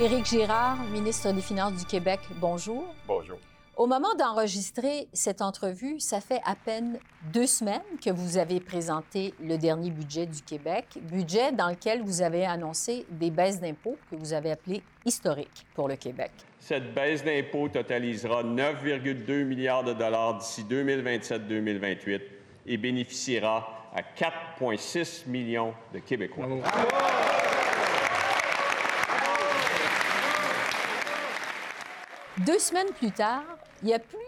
Éric Girard, ministre des Finances du Québec, bonjour. Bonjour. Au moment d'enregistrer cette entrevue, ça fait à peine deux semaines que vous avez présenté le dernier budget du Québec, budget dans lequel vous avez annoncé des baisses d'impôts que vous avez appelées historiques pour le Québec. Cette baisse d'impôts totalisera 9,2 milliards de dollars d'ici 2027-2028 et bénéficiera à 4,6 millions de Québécois. Deux semaines plus tard, il n'y a plus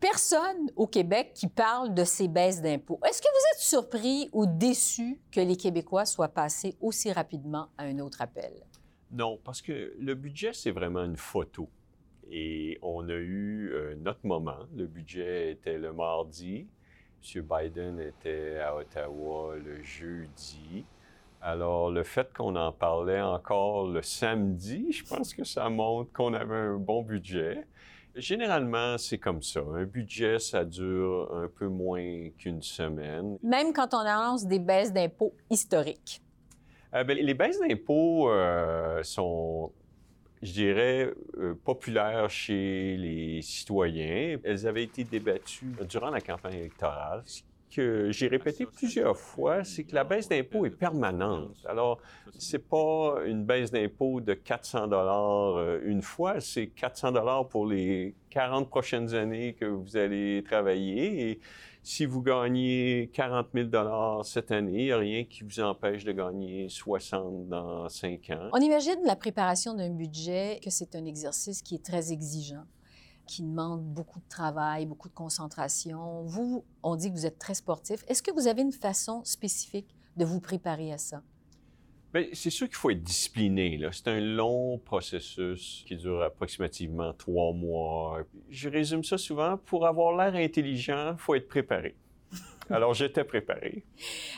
personne au Québec qui parle de ces baisses d'impôts. Est-ce que vous êtes surpris ou déçu que les Québécois soient passés aussi rapidement à un autre appel? Non, parce que le budget, c'est vraiment une photo. Et on a eu euh, notre moment. Le budget était le mardi. M. Biden était à Ottawa le jeudi. Alors, le fait qu'on en parlait encore le samedi, je pense que ça montre qu'on avait un bon budget. Généralement, c'est comme ça. Un budget, ça dure un peu moins qu'une semaine. Même quand on annonce des baisses d'impôts historiques. Euh, bien, les baisses d'impôts euh, sont, je dirais, euh, populaires chez les citoyens. Elles avaient été débattues durant la campagne électorale, que j'ai répété plusieurs fois, c'est que la baisse d'impôt est permanente. Alors, c'est pas une baisse d'impôt de 400 dollars euh, une fois, c'est 400 dollars pour les 40 prochaines années que vous allez travailler. Et si vous gagnez 40 000 dollars cette année, il n'y a rien qui vous empêche de gagner 60 dans 5 ans. On imagine la préparation d'un budget que c'est un exercice qui est très exigeant qui demande beaucoup de travail, beaucoup de concentration. Vous, on dit que vous êtes très sportif. Est-ce que vous avez une façon spécifique de vous préparer à ça? Bien, c'est sûr qu'il faut être discipliné. C'est un long processus qui dure approximativement trois mois. Je résume ça souvent. Pour avoir l'air intelligent, il faut être préparé. Alors, j'étais préparé.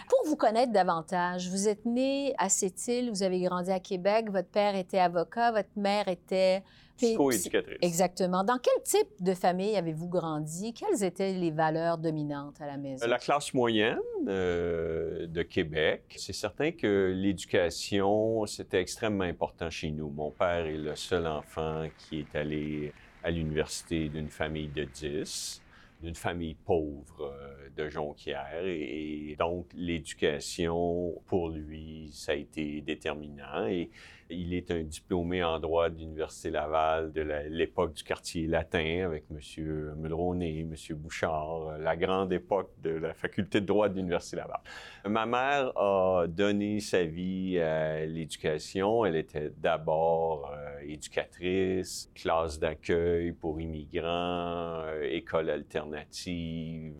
Pour vous connaître davantage, vous êtes né à Sept-Îles, vous avez grandi à Québec, votre père était avocat, votre mère était Psycho-éducatrice. Exactement. Dans quel type de famille avez-vous grandi? Quelles étaient les valeurs dominantes à la maison? La classe moyenne euh, de Québec. C'est certain que l'éducation, c'était extrêmement important chez nous. Mon père est le seul enfant qui est allé à l'université d'une famille de 10 d'une famille pauvre euh, de Jonquière et, donc l'éducation pour lui ça a été déterminant et il est un diplômé en droit de l'Université Laval de l'époque du quartier latin avec M. Mulroney, M. Bouchard, euh, la grande époque de la faculté de droit de l'Université Laval. Ma mère a donné sa vie à l'éducation. Elle était d'abord euh, éducatrice, classe d'accueil pour immigrants, euh, école alternative,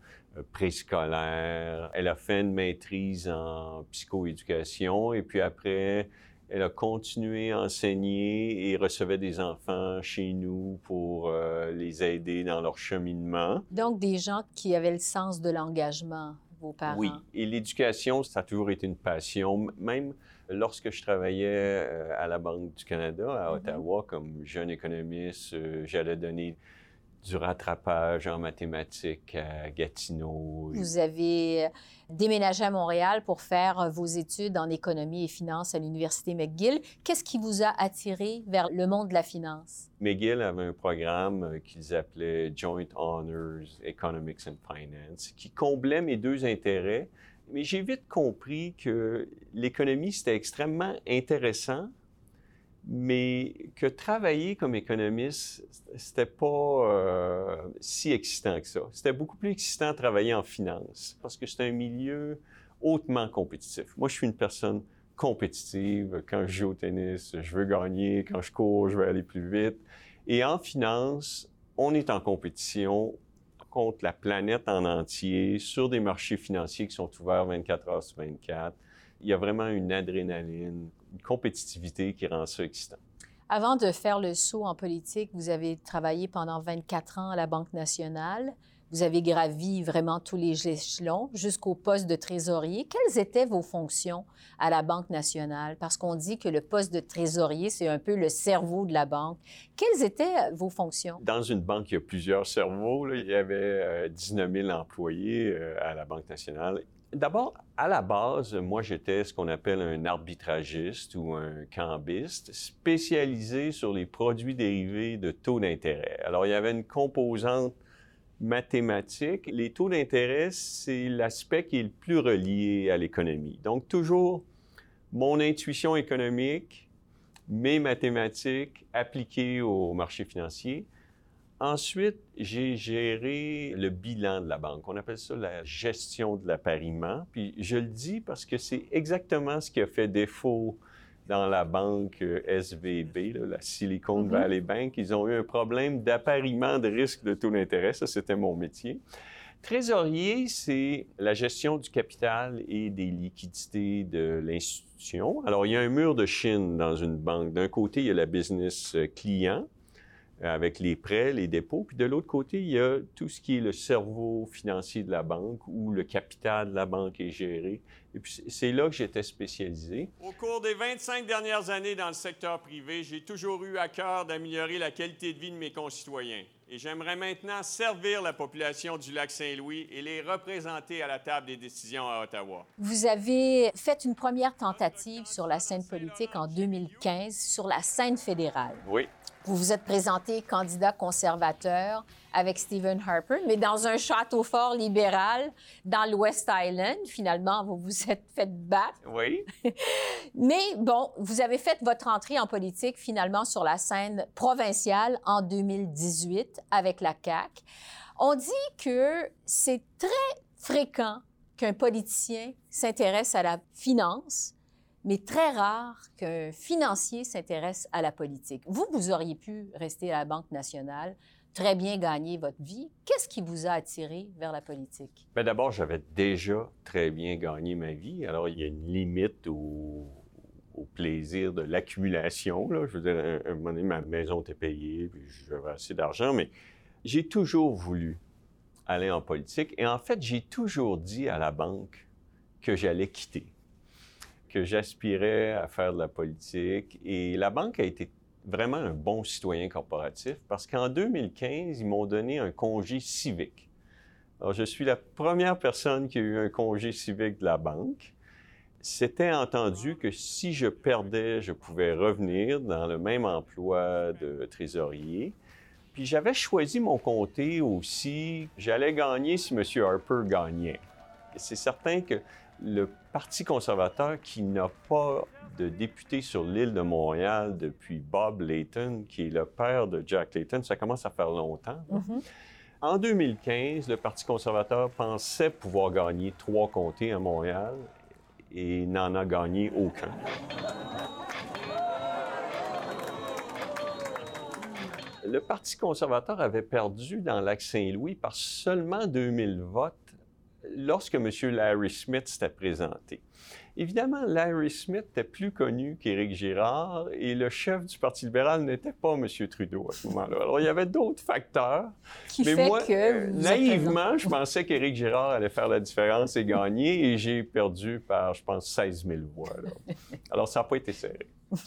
préscolaire. Elle a fait une maîtrise en psychoéducation et puis après, elle a continué à enseigner et recevait des enfants chez nous pour euh, les aider dans leur cheminement. Donc, des gens qui avaient le sens de l'engagement, vos parents. Oui, et l'éducation, ça a toujours été une passion. Même lorsque je travaillais euh, à la Banque du Canada, à mm-hmm. Ottawa, comme jeune économiste, euh, j'allais donner du rattrapage en mathématiques à Gatineau. Vous avez euh, déménagé à Montréal pour faire euh, vos études en économie et finance à l'Université McGill. Qu'est-ce qui vous a attiré vers le monde de la finance? McGill avait un programme euh, qu'ils appelaient Joint Honors Economics and Finance qui comblait mes deux intérêts. Mais j'ai vite compris que l'économie, c'était extrêmement intéressant, mais que travailler comme économiste, c'était pas euh, si excitant que ça. C'était beaucoup plus excitant de travailler en finance parce que c'est un milieu hautement compétitif. Moi, je suis une personne compétitive. Quand je joue au tennis, je veux gagner. Quand je cours, je veux aller plus vite. Et en finance, on est en compétition contre la planète en entier sur des marchés financiers qui sont ouverts 24 heures sur 24. Il y a vraiment une adrénaline une compétitivité qui rend ça excitant. Avant de faire le saut en politique, vous avez travaillé pendant 24 ans à la Banque nationale. Vous avez gravi vraiment tous les échelons jusqu'au poste de trésorier. Quelles étaient vos fonctions à la Banque nationale? Parce qu'on dit que le poste de trésorier, c'est un peu le cerveau de la banque. Quelles étaient vos fonctions? Dans une banque, il y a plusieurs cerveaux. Il y avait 19 000 employés à la Banque nationale D'abord, à la base, moi, j'étais ce qu'on appelle un arbitragiste ou un cambiste spécialisé sur les produits dérivés de taux d'intérêt. Alors, il y avait une composante mathématique. Les taux d'intérêt, c'est l'aspect qui est le plus relié à l'économie. Donc, toujours mon intuition économique, mes mathématiques appliquées au marché financier, Ensuite, j'ai géré le bilan de la banque. On appelle ça la gestion de l'appariement. Puis je le dis parce que c'est exactement ce qui a fait défaut dans la banque euh, SVB, la Silicon mm-hmm. Valley Bank. Ils ont eu un problème d'appariement de risque de taux d'intérêt. Ça, c'était mon métier. Trésorier, c'est la gestion du capital et des liquidités de l'institution. Alors, il y a un mur de Chine dans une banque. D'un côté, il y a la business euh, client, avec les prêts, les dépôts. Puis de l'autre côté, il y a tout ce qui est le cerveau financier de la banque, où le capital de la banque est géré. Et puis c'est là que j'étais spécialisé. Au cours des 25 dernières années dans le secteur privé, j'ai toujours eu à cœur d'améliorer la qualité de vie de mes concitoyens. Et j'aimerais maintenant servir la population du lac Saint-Louis et les représenter à la table des décisions à Ottawa. Vous avez fait une première tentative sur la scène politique en 2015 sur la scène fédérale. Oui. Vous vous êtes présenté candidat conservateur avec Stephen Harper, mais dans un château fort libéral dans l'West Island. Finalement, vous vous êtes fait battre. Oui. mais bon, vous avez fait votre entrée en politique finalement sur la scène provinciale en 2018 avec la CAQ. On dit que c'est très fréquent qu'un politicien s'intéresse à la finance mais très rare qu'un financier s'intéresse à la politique. Vous, vous auriez pu rester à la Banque nationale, très bien gagner votre vie. Qu'est-ce qui vous a attiré vers la politique? Bien, d'abord, j'avais déjà très bien gagné ma vie. Alors, il y a une limite au, plaisir de l'accumulation. Je veux dire, un, moment donné, ma maison était payée, puis j'avais assez d'argent, mais j'ai toujours voulu aller en politique. Et en fait, j'ai toujours dit à la banque que j'allais quitter que j'aspirais à faire de la politique. Et la banque a été vraiment un bon citoyen corporatif parce qu'en 2015, ils m'ont donné un congé civique. Alors, je suis la première personne qui a eu un congé civique de la banque. C'était entendu que si je perdais, je pouvais revenir dans le même emploi de trésorier. Puis j'avais choisi mon comté aussi. J'allais gagner si M. Harper gagnait. C'est certain que le Parti conservateur qui n'a pas de député sur l'île de Montréal depuis Bob Layton, qui est le père de Jack Layton, ça commence à faire longtemps. Mm-hmm. En 2015, le Parti conservateur pensait pouvoir gagner trois comtés à Montréal et n'en a gagné aucun. Le Parti conservateur avait perdu dans lac Saint-Louis par seulement 2000 votes lorsque M. Larry Smith s'était présenté. Évidemment, Larry Smith était plus connu qu'Éric Girard et le chef du Parti libéral n'était pas M. Trudeau à ce moment-là. Alors, il y avait d'autres facteurs. Qui mais moi, que naïvement, je pensais qu'Éric Girard allait faire la différence et gagner et j'ai perdu par, je pense, 16 000 voix. Alors, ça n'a pas été serré.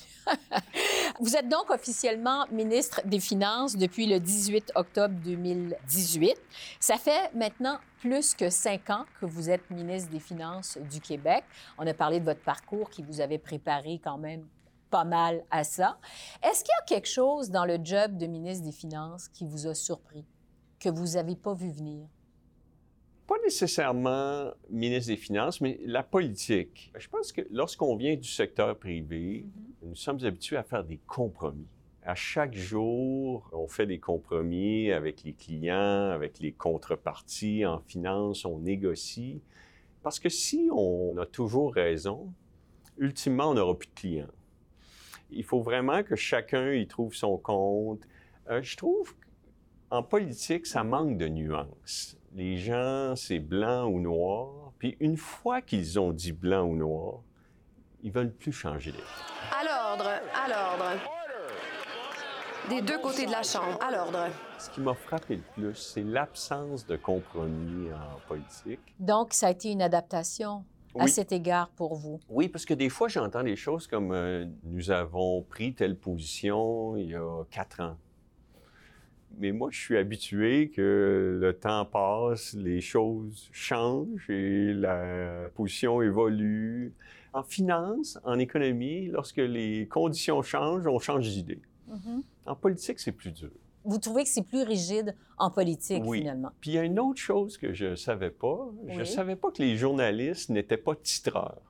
Vous êtes donc officiellement ministre des Finances depuis le 18 octobre 2018. Ça fait maintenant plus que cinq ans que vous êtes ministre des Finances du Québec. On a parlé de votre parcours qui vous avait préparé quand même pas mal à ça. Est-ce qu'il y a quelque chose dans le job de ministre des Finances qui vous a surpris, que vous n'avez pas vu venir? Pas nécessairement ministre des Finances, mais la politique. Je pense que lorsqu'on vient du secteur privé, mm-hmm. nous sommes habitués à faire des compromis. À chaque jour, on fait des compromis avec les clients, avec les contreparties en finance, on négocie. Parce que si on a toujours raison, ultimement, on n'aura plus de clients. Il faut vraiment que chacun y trouve son compte. Euh, je trouve qu'en politique, ça manque de nuances les gens, c'est blanc ou noir. Puis une fois qu'ils ont dit blanc ou noir, ils veulent plus changer d'avis. À l'ordre, à l'ordre. des deux côtés de la Chambre. À l'ordre. Ce qui m'a frappé le plus, c'est l'absence de compromis en politique. Donc, ça a été une adaptation à cet égard pour vous? Oui, parce que des fois, j'entends des choses comme euh, nous avons pris telle position il y a quatre ans. Mais moi, je suis habitué que le temps passe, les choses changent et la position évolue. En finance, en économie, lorsque les conditions changent, on change d'idée. Mm-hmm. En politique, c'est plus dur. Vous trouvez que c'est plus rigide en politique, oui. finalement? Puis il y a une autre chose que je ne savais pas. Je ne savais pas que les journalistes n'étaient pas titreurs.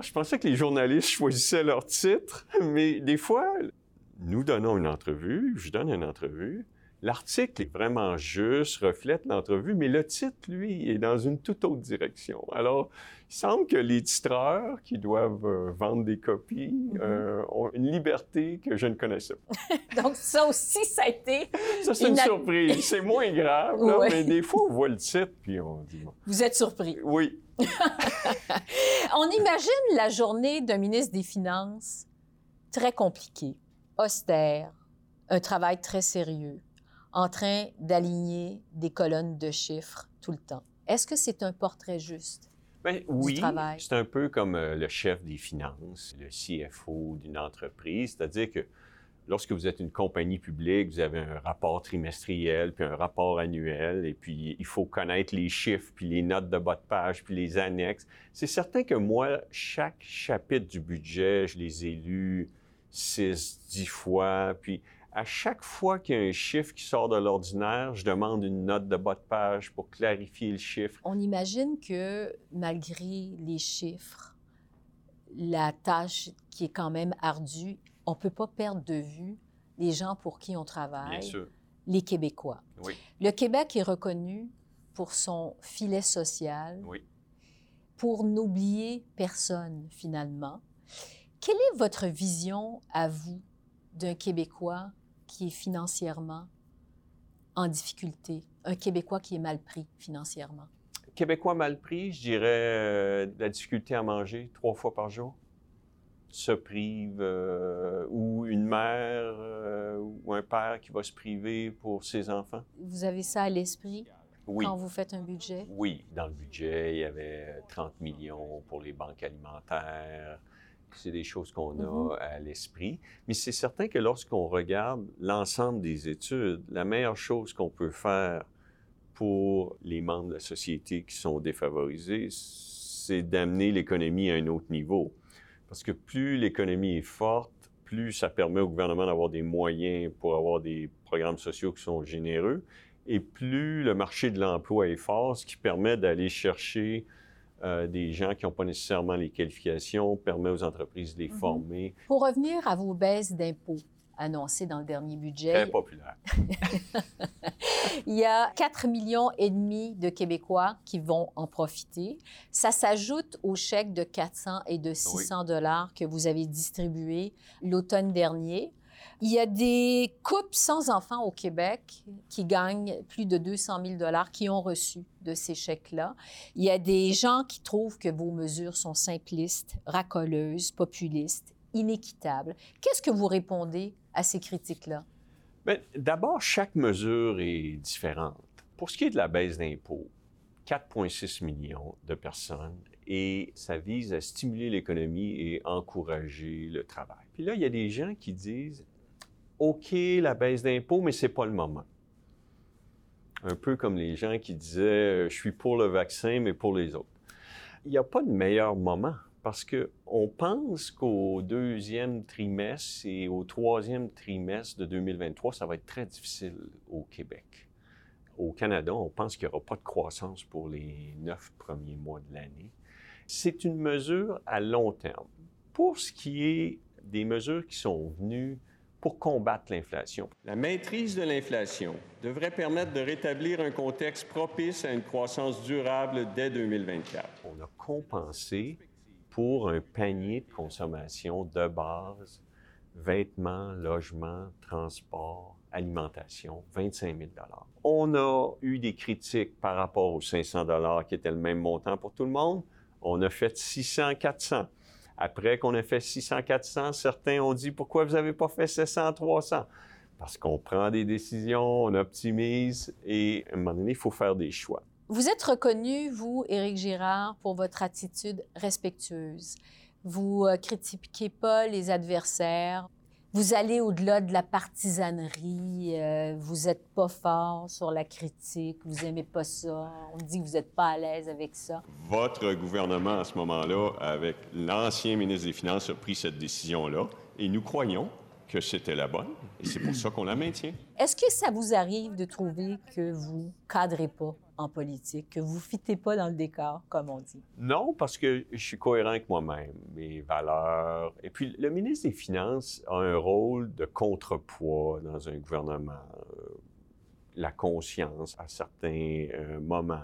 je pensais que les journalistes choisissaient leur titre, mais des fois, nous donnons une entrevue, je donne une entrevue, L'article est vraiment juste, reflète l'entrevue, mais le titre, lui, est dans une toute autre direction. Alors, il semble que les titreurs qui doivent euh, vendre des copies mm-hmm. euh, ont une liberté que je ne connaissais pas. Donc, ça aussi, ça a été. Ça, c'est une, surprise. C'est moins grave, mais des fois, on voit le titre puis on dit. Vous êtes surpris. Oui. on imagine la journée d'un ministre des Finances très compliquée, austère, un travail très sérieux en train d'aligner des colonnes de chiffres tout le temps. Est-ce que c'est un portrait juste? Bien, oui, c'est un peu comme euh, le chef des finances, le CFO d'une entreprise, c'est-à-dire que lorsque vous êtes une compagnie publique, vous avez un rapport trimestriel, puis un rapport annuel, et puis il faut connaître les chiffres, puis les notes de bas de page, puis les annexes. C'est certain que moi, chaque chapitre du budget, je les ai lus six, dix fois, puis à chaque fois qu'il y a un chiffre qui sort de l'ordinaire, je demande une note de bas de page pour clarifier le chiffre. On imagine que malgré les chiffres, la tâche qui est quand même ardue, on ne peut pas perdre de vue les gens pour qui on travaille, Bien sûr. les Québécois. Oui. Le Québec est reconnu pour son filet social, oui. pour n'oublier personne finalement. Quelle est votre vision à vous d'un Québécois qui est financièrement en difficulté, un Québécois qui est mal pris financièrement? Québécois mal pris, je dirais euh, la difficulté à manger trois fois par jour, se prive, euh, ou une mère euh, ou un père qui va se priver pour ses enfants. Vous avez ça à l'esprit quand vous faites un budget? Oui, dans le budget, il y avait 30 millions pour les banques alimentaires, c'est des choses qu'on a mm-hmm. à l'esprit. Mais c'est certain que lorsqu'on regarde l'ensemble des études, la meilleure chose qu'on peut faire pour les membres de la société qui sont défavorisés, c'est d'amener l'économie à un autre niveau. Parce que plus l'économie est forte, plus ça permet au gouvernement d'avoir des moyens pour avoir des programmes sociaux qui sont généreux, et plus le marché de l'emploi est fort, ce qui permet d'aller chercher euh, des gens qui n'ont pas nécessairement les qualifications, permet aux entreprises de les mhm. former. Pour revenir à vos baisses d'impôts annoncées dans le dernier budget. Très populaire. Il y a 4 millions et demi de Québécois qui vont en profiter. Ça s'ajoute aux chèques de 400 et de 600 dollars que vous avez distribués l'automne dernier. Il y a des couples sans enfants au Québec qui gagnent plus de 200 000 dollars qui ont reçu de ces chèques-là. Il y a des gens qui trouvent que vos mesures sont simplistes, racoleuses, populistes, inéquitables. Qu'est-ce que vous répondez à ces critiques-là? Ben, d'abord, chaque mesure est différente. Pour ce qui est de la baisse d'impôts, 4,6 millions de personnes et ça vise à stimuler l'économie et encourager le travail. Puis là, il y a des gens qui disent OK, la baisse d'impôts, mais ce n'est pas le moment. Un peu comme les gens qui disaient euh, Je suis pour le vaccin, mais pour les autres. Il n'y a pas de meilleur moment parce qu'on pense qu'au deuxième trimestre et au troisième trimestre de 2023, ça va être très difficile au Québec. Au Canada, on pense qu'il n'y aura pas de croissance pour les neuf premiers mois de l'année. C'est une mesure à long terme. Pour ce qui est des mesures qui sont venues pour combattre l'inflation. La maîtrise de l'inflation devrait permettre de rétablir un contexte propice à une croissance durable dès 2024. On a compensé pour un panier de consommation de base, vêtements, logements, transports, alimentation, 25 000 On a eu des critiques par rapport aux 500 qui était le même montant pour tout le monde. On a fait 600, 400. Après qu'on ait fait 600, 400, certains ont dit pourquoi vous n'avez pas fait 700, 300. parce qu'on prend des décisions, on optimise et à un moment donné, il faut faire des choix. Vous êtes reconnu, vous, Éric Girard, pour votre attitude respectueuse. Vous euh, critiquez pas les adversaires. Vous allez au-delà de la partisanerie. euh, vous n'êtes pas fort sur la critique. Vous aimez pas ça. On dit que vous n'êtes pas à l'aise avec ça. Votre gouvernement, à ce moment-là, avec l'ancien ministre des Finances, a pris cette décision-là et nous croyons que c'était la bonne et c'est pour ça qu'on la maintient. Est-ce que ça vous arrive de trouver que vous cadrez pas? Politique, que vous fitez pas dans le décor, comme on dit? Non, parce que je suis cohérent avec moi-même, mes valeurs. Et puis, le ministre des Finances a un rôle de contrepoids dans un gouvernement. Euh, la conscience à certains euh, moments.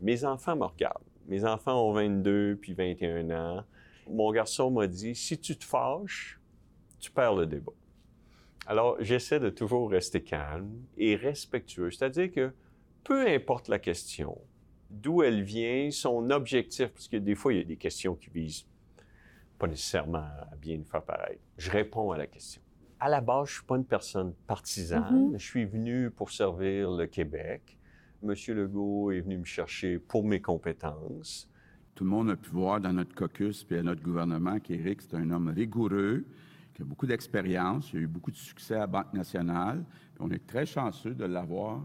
Mes enfants me regardent. Mes enfants ont 22 puis 21 ans. Mon garçon m'a dit, si tu te fâches, tu perds le débat. Alors, j'essaie de toujours rester calme et respectueux. C'est-à-dire que peu importe la question, d'où elle vient, son objectif, parce que des fois, il y a des questions qui visent pas nécessairement à bien nous faire pareil. Je réponds à la question. À la base, je suis pas une personne partisane. Je suis venu pour servir le Québec. Monsieur Legault est venu me chercher pour mes compétences. Tout le monde a pu voir dans notre caucus puis à notre gouvernement qu'Éric, c'est un homme rigoureux, qui a beaucoup d'expérience, il a eu beaucoup de succès à la Banque nationale. On est très chanceux de l'avoir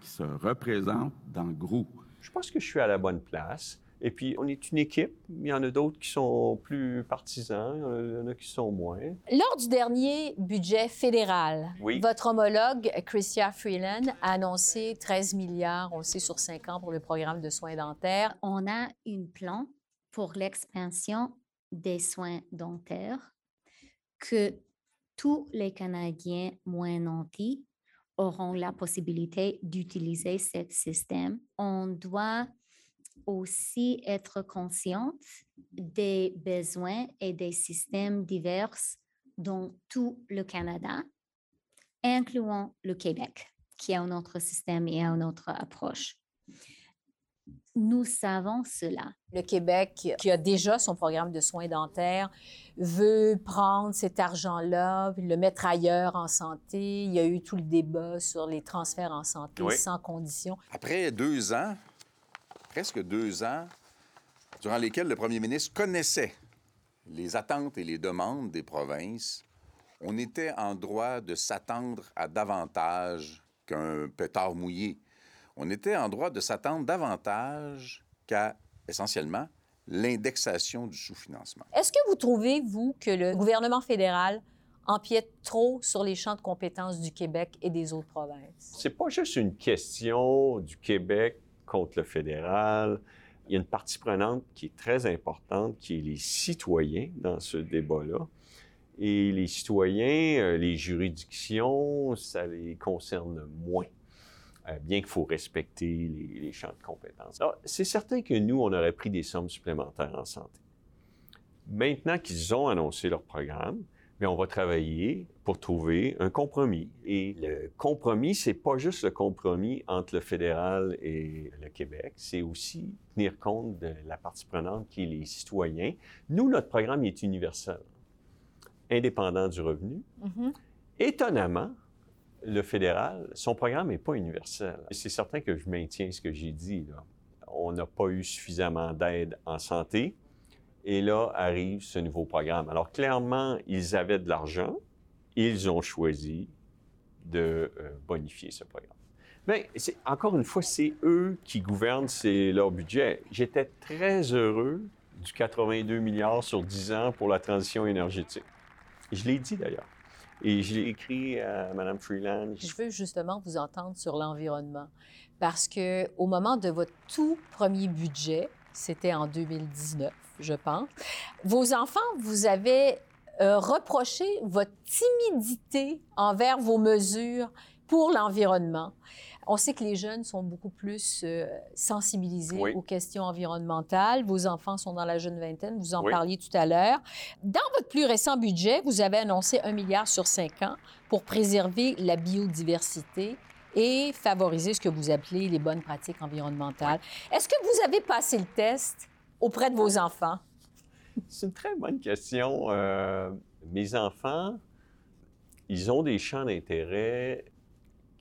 qui se représente dans le groupe. Je pense que je suis à la bonne place. Et puis, on est une équipe. Il y en a d'autres qui sont plus partisans, il y en a- il y en a qui sont moins. Lors du dernier budget fédéral, Oui. votre homologue, Chrystia Freeland, a annoncé 13 milliards, on le sait, sur 5 ans pour le programme de soins dentaires. on a un plan pour l'expansion des soins dentaires que tous les Canadiens moins nantis auront la possibilité d'utiliser ce système. On doit aussi être conscient des besoins et des systèmes divers dans tout le Canada, incluant le Québec, qui a un autre système et une autre approche. Nous savons cela. Le Québec, qui a déjà son programme de soins dentaires, veut prendre cet argent-là, le mettre ailleurs en santé. Il y a eu tout le débat sur les transferts en santé Oui. sans condition. Après deux ans, presque deux ans, durant lesquels le premier ministre connaissait les attentes et les demandes des provinces, on était en droit de s'attendre à davantage qu'un pétard mouillé. On était en droit de s'attendre davantage qu'à, essentiellement, l'indexation du sous-financement. Est-ce que vous trouvez, vous, que le gouvernement fédéral empiète trop sur les champs de compétences du Québec et des autres provinces? C'est pas juste une question du Québec contre le fédéral. Il y a une partie prenante qui est très importante, qui est les citoyens dans ce débat-là. Et les citoyens, euh, les juridictions, ça les concerne moins. Euh, bien qu'il faut respecter les, les champs de compétences. Alors, c'est certain que nous, on aurait pris des sommes supplémentaires en santé. Maintenant qu'ils ont annoncé leur programme, mais on va travailler pour trouver un compromis. Et le compromis, c'est pas juste le compromis entre le fédéral et le Québec, c'est aussi tenir compte de la partie prenante qui est les citoyens. Nous, notre programme il est universel, indépendant du revenu. Mhm. Étonnamment, le fédéral, son programme n'est pas universel. C'est certain que je maintiens ce que j'ai dit. On n'a pas eu suffisamment d'aide en santé. Et là arrive ce nouveau programme. Alors clairement, ils avaient de l'argent. Ils ont choisi de euh, bonifier ce programme. Mais encore une fois, c'est eux qui gouvernent, c'est leur budget. J'étais très heureux du 82 milliards sur 10 ans pour la transition énergétique. Je l'ai dit d'ailleurs. Et je l'ai écrit à Mme Freeland. Je veux justement vous entendre sur l'environnement parce que au moment de votre tout premier budget, c'était en 2019, je pense, vos enfants vous avaient euh, reproché votre timidité envers vos mesures pour l'environnement. On sait que les jeunes sont beaucoup plus euh, sensibilisés Oui. aux questions environnementales. Vos enfants sont dans la jeune vingtaine, vous en Oui. parliez tout à l'heure. Dans votre plus récent budget, vous avez annoncé un milliard sur cinq ans pour préserver la biodiversité et favoriser ce que vous appelez les bonnes pratiques environnementales. Est-ce que vous avez passé le test auprès de vos enfants? C'est une très bonne question. Euh, mes enfants, ils ont des champs d'intérêt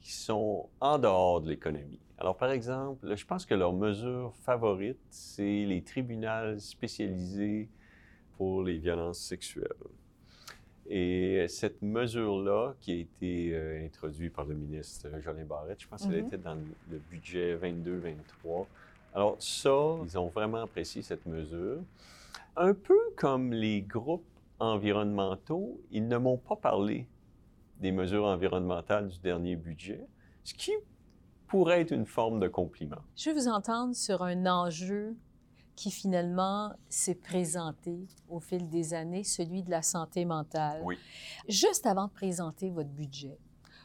qui sont en dehors de l'économie. Alors, par exemple, je pense que leur mesure favorite, c'est les tribunaux spécialisés pour les violences sexuelles. Et cette mesure-là, qui a été euh, introduite par le ministre Jolin Barrette, je pense qu'elle Mhm. était dans le budget 22-23. Alors ça, ils ont vraiment apprécié cette mesure. Un peu comme les groupes environnementaux, ils ne m'ont pas parlé des mesures environnementales du dernier budget, ce qui pourrait être une forme de compliment. Je veux vous entendre sur un enjeu qui finalement s'est présenté au fil des années, celui de la santé mentale. Oui. Juste avant de présenter votre budget,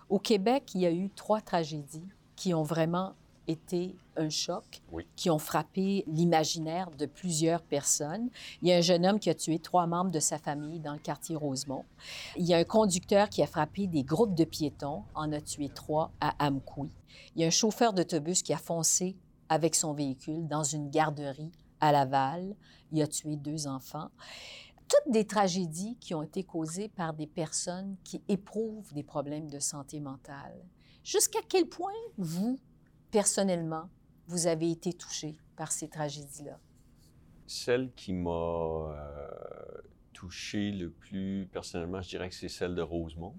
au Québec, il y a eu trois tragédies qui ont vraiment été un choc, Oui. qui ont frappé l'imaginaire de plusieurs personnes. Il y a un jeune homme qui a tué trois membres de sa famille dans le quartier Rosemont. Il y a un conducteur qui a frappé des groupes de piétons, en a tué trois à Amkoui. Il y a un chauffeur d'autobus qui a foncé avec son véhicule dans une garderie à Laval. Il a tué deux enfants. Toutes des tragédies qui ont été causées par des personnes qui éprouvent des problèmes de santé mentale. Jusqu'à quel point vous, personnellement, vous avez été touché par ces tragédies-là? Celle qui m'a euh, touché le plus personnellement, je dirais que c'est celle de Rosemont,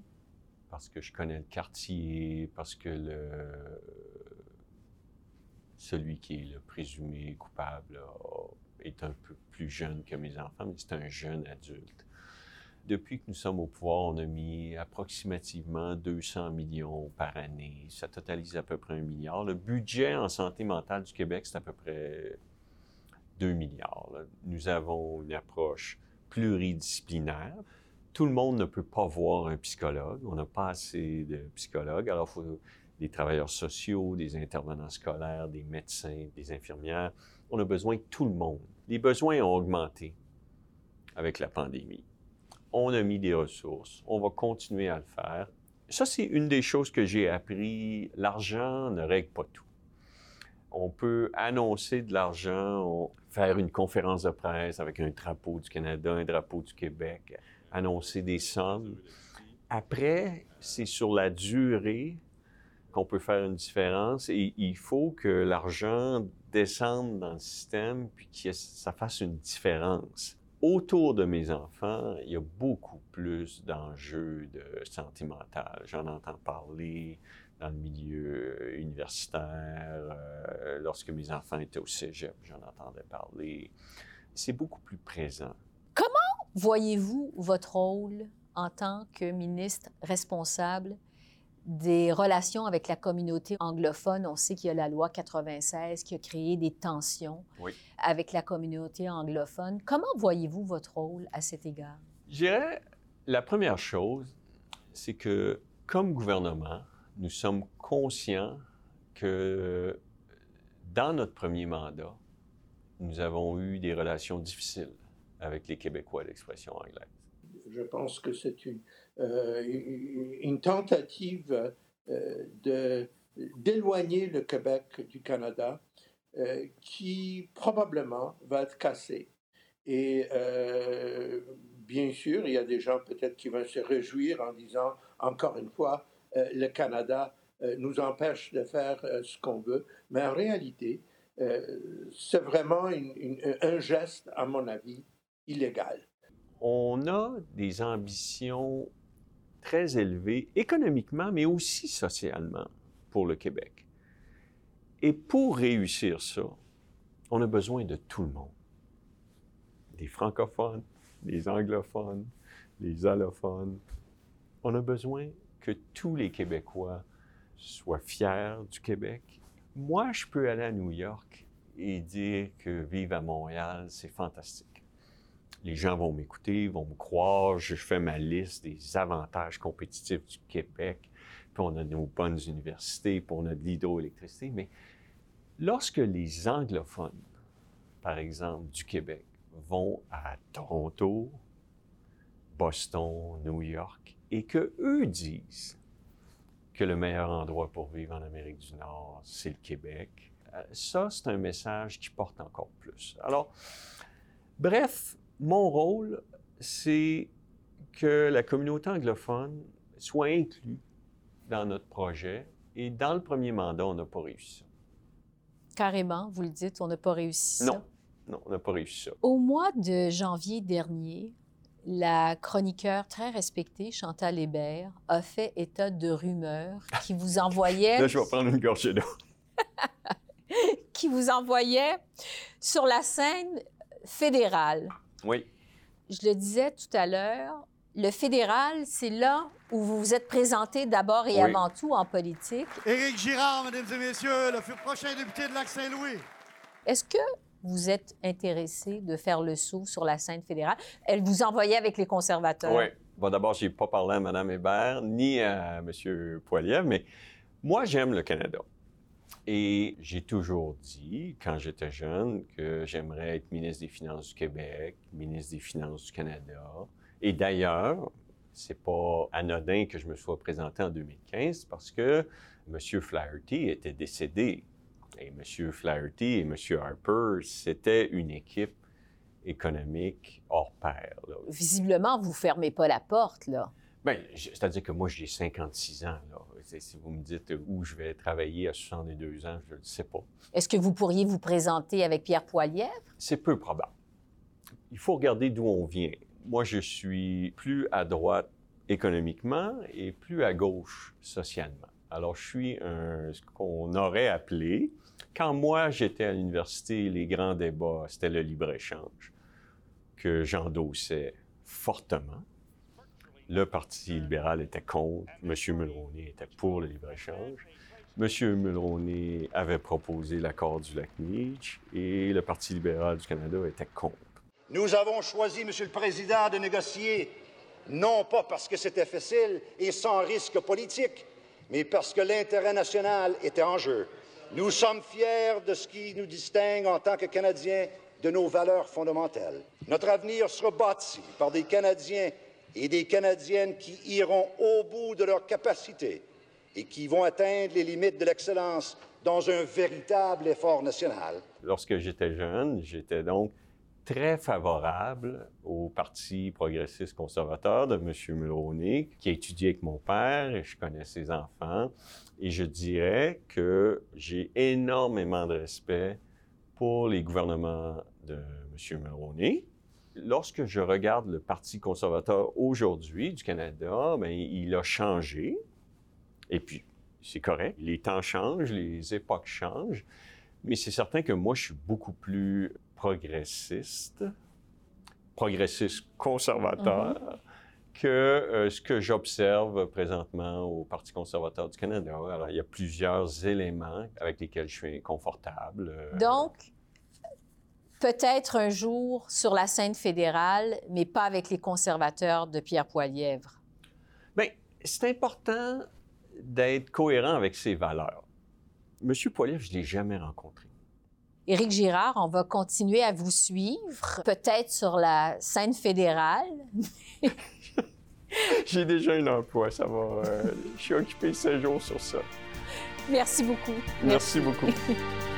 parce que je connais le quartier, parce que celui qui est le présumé coupable est un peu plus jeune que mes enfants, mais c'est un jeune adulte. Depuis que nous sommes au pouvoir, on a mis approximativement 200 millions par année. Ça totalise à peu près un milliard. Le budget en santé mentale du Québec, c'est à peu près 2 milliards. Nous avons une approche pluridisciplinaire. Tout le monde ne peut pas voir un psychologue. On n'a pas assez de psychologues. Alors, il faut des travailleurs sociaux, des intervenants scolaires, des médecins, des infirmières. On a besoin de tout le monde. Les besoins ont augmenté avec la pandémie. On a mis des ressources. On va continuer à le faire. Ça, c'est une des choses que j'ai appris. L'argent ne règle pas tout on peut annoncer de l'argent, faire une conférence de presse avec un drapeau du Canada, un drapeau du Québec, annoncer des sommes. Après, c'est sur la durée qu'on peut faire une différence et il faut que l'argent descende dans le système puis que ça fasse une différence. Autour de mes enfants, il y a beaucoup plus d'enjeux de santé mentale. J'en entends parler dans le milieu universitaire. euh, lorsque mes enfants étaient au cégep, j'en entendais parler. C'est beaucoup plus présent. Voyez-vous votre rôle en tant que ministre responsable des relations avec la communauté anglophone? On sait qu'il y a la loi 96 qui a créé des tensions Oui. avec la communauté anglophone. Comment voyez-vous votre rôle à cet égard? Je dirais, la première chose, c'est que comme gouvernement, nous sommes conscients que dans notre premier mandat, nous avons eu des relations difficiles avec les Québécois d'expression anglaise. Je pense que c'est une, une tentative euh, de, d'éloigner le Québec du Canada euh, qui probablement va être cassée. Et euh, bien sûr, il y a des gens peut-être qui vont se réjouir en disant, encore une fois, euh, le Canada euh, nous empêche de faire euh, ce qu'on veut. Mais en réalité, euh, c'est vraiment un geste, à mon avis, illégal. On a des ambitions très élevées économiquement, mais aussi socialement pour le Québec. Et pour réussir ça, on a besoin de tout le monde. Des francophones, des anglophones, des allophones. On a besoin que tous les Québécois soient fiers du Québec. Moi, je peux aller à New York et dire que vivre à Montréal, c'est fantastique les gens vont m'écouter, vont me croire, je fais ma liste des avantages compétitifs du Québec, puis on a nos bonnes universités, puis on a de l'hydroélectricité, mais lorsque les anglophones, par exemple, du Québec, vont à Toronto, Boston, New York, et que eux disent que le meilleur endroit pour vivre en Amérique du Nord, c'est le Québec, euh, ça, c'est un message qui porte encore plus. Alors, bref, mon rôle, c'est que la communauté anglophone soit inclus dans notre projet. Et dans le premier mandat, on n'a pas réussi ça. Carrément, vous le dites, on n'a pas réussi ça. Non, non, on n'a pas réussi ça. Au mois de janvier dernier, la chroniqueur très respectée, Chantal Hébert, a fait état de rumeurs qui vous envoyaient... Là, je vais prendre une gorgée d'eau. qui vous envoyait sur la scène fédérale. Oui. Je le disais tout à l'heure, le fédéral, c'est là où vous vous êtes présenté d'abord et Oui. avant tout en politique. Éric Girard, mesdames et messieurs, le prochain député de Lac-Saint-Louis. Est-ce que vous êtes intéressé de faire le saut sur la scène fédérale? Elle vous envoyait avec les conservateurs. Oui. Bon, d'abord, je n'ai pas parlé à Mme Hébert ni à M. Poiliev, mais moi, j'aime le Canada. Et j'ai toujours dit, quand j'étais jeune, que j'aimerais être ministre des Finances du Québec, ministre des Finances du Canada. Et d'ailleurs, c'est pas anodin que je me sois présenté en 2015 parce que M. Flaherty était décédé. Et M. Flaherty et M. Harper, c'était une équipe économique hors pair. Visiblement, vous fermez pas la porte, là. Bien, je- c'est-à-dire que moi, j'ai 56 ans. Là. Si vous me dites où je vais travailler à 62 ans, je ne sais pas. Est-ce que vous pourriez vous présenter avec Pierre Poilievre? C'est peu probable. Il faut regarder d'où on vient. Moi, je suis plus à droite économiquement et plus à gauche socialement. Alors, je suis un, ce qu'on aurait appelé, quand moi j'étais à l'université, les grands débats, c'était le libre-échange que j'endossais fortement. Le Parti libéral était contre, M. Mulroney était pour le libre-échange. M. Mulroney avait proposé l'accord du lac Meach et le Parti libéral du Canada était contre. Nous avons choisi, Monsieur le Président, de négocier, non pas parce que c'était facile et sans risque politique, mais parce que l'intérêt national était en jeu. Nous sommes fiers de ce qui nous distingue en tant que Canadiens de nos valeurs fondamentales. Notre avenir sera bâti par des Canadiens et des Canadiennes qui iront au bout de leurs capacités et qui vont atteindre les limites de l'excellence dans un véritable effort national. Lorsque j'étais jeune, j'étais donc très favorable au Parti progressiste conservateur de M. Mulroney, qui a étudié avec mon père et je connais ses enfants. Et je dirais que j'ai énormément de respect pour les gouvernements de M. Mulroney. Lorsque je regarde le Parti conservateur aujourd'hui du Canada, bien, il a changé. Et puis, c'est correct. Les temps changent, les époques changent. Mais c'est certain que moi, je suis beaucoup plus progressiste, progressiste conservateur, que euh, ce que j'observe présentement au Parti conservateur du Canada. Alors, il y a plusieurs éléments avec lesquels je suis confortable. euh, Donc, peut-être un jour sur la scène fédérale, mais pas avec les conservateurs de Pierre Poilièvre. Bien, c'est important d'être cohérent avec ses valeurs. Monsieur Poilievre, je ne l'ai jamais rencontré. Éric Girard, on va continuer à vous suivre, peut-être sur la scène fédérale. J'ai déjà un emploi, ça va. euh, je suis occupé 16 jours sur ça. Merci beaucoup. Merci beaucoup.